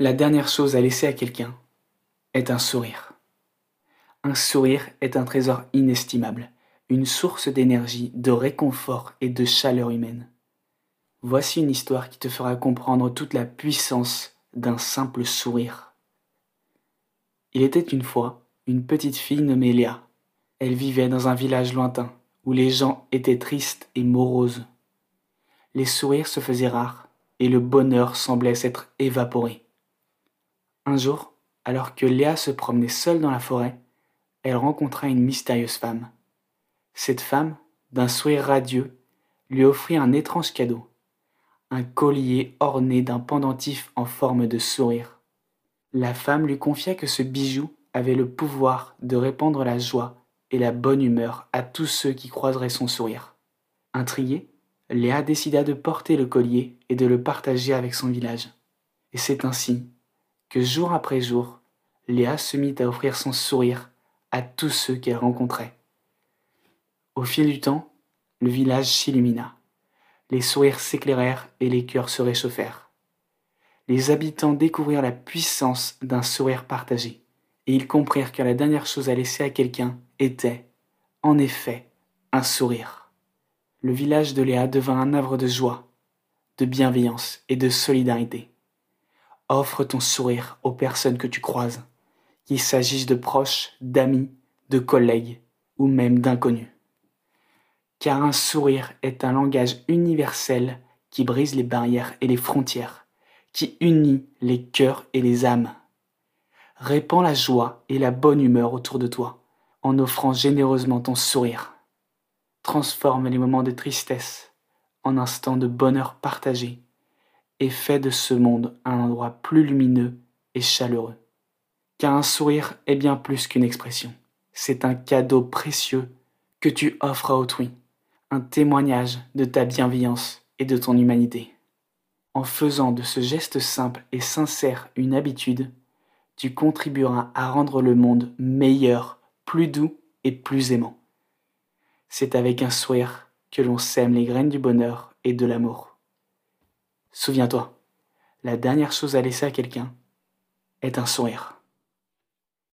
La dernière chose à laisser à quelqu'un est un sourire. Un sourire est un trésor inestimable, une source d'énergie, de réconfort et de chaleur humaine. Voici une histoire qui te fera comprendre toute la puissance d'un simple sourire. Il était une fois une petite fille nommée Léa. Elle vivait dans un village lointain où les gens étaient tristes et moroses. Les sourires se faisaient rares et le bonheur semblait s'être évaporé. Un jour, alors que Léa se promenait seule dans la forêt, elle rencontra une mystérieuse femme. Cette femme, d'un sourire radieux, lui offrit un étrange cadeau, un collier orné d'un pendentif en forme de sourire. La femme lui confia que ce bijou avait le pouvoir de répandre la joie et la bonne humeur à tous ceux qui croiseraient son sourire. Intriguée, Léa décida de porter le collier et de le partager avec son village. Et c'est ainsi que jour après jour, Léa se mit à offrir son sourire à tous ceux qu'elle rencontrait. Au fil du temps, le village s'illumina. Les sourires s'éclairèrent et les cœurs se réchauffèrent. Les habitants découvrirent la puissance d'un sourire partagé, et ils comprirent que la dernière chose à laisser à quelqu'un était, en effet, un sourire. Le village de Léa devint un havre de joie, de bienveillance et de solidarité. Offre ton sourire aux personnes que tu croises, qu'il s'agisse de proches, d'amis, de collègues ou même d'inconnus. Car un sourire est un langage universel qui brise les barrières et les frontières, qui unit les cœurs et les âmes. Répands la joie et la bonne humeur autour de toi en offrant généreusement ton sourire. Transforme les moments de tristesse en instants de bonheur partagé et fait de ce monde un endroit plus lumineux et chaleureux. Car un sourire est bien plus qu'une expression. C'est un cadeau précieux que tu offres à autrui, un témoignage de ta bienveillance et de ton humanité. En faisant de ce geste simple et sincère une habitude, tu contribueras à rendre le monde meilleur, plus doux et plus aimant. C'est avec un sourire que l'on sème les graines du bonheur et de l'amour. Souviens-toi, la dernière chose à laisser à quelqu'un est un sourire.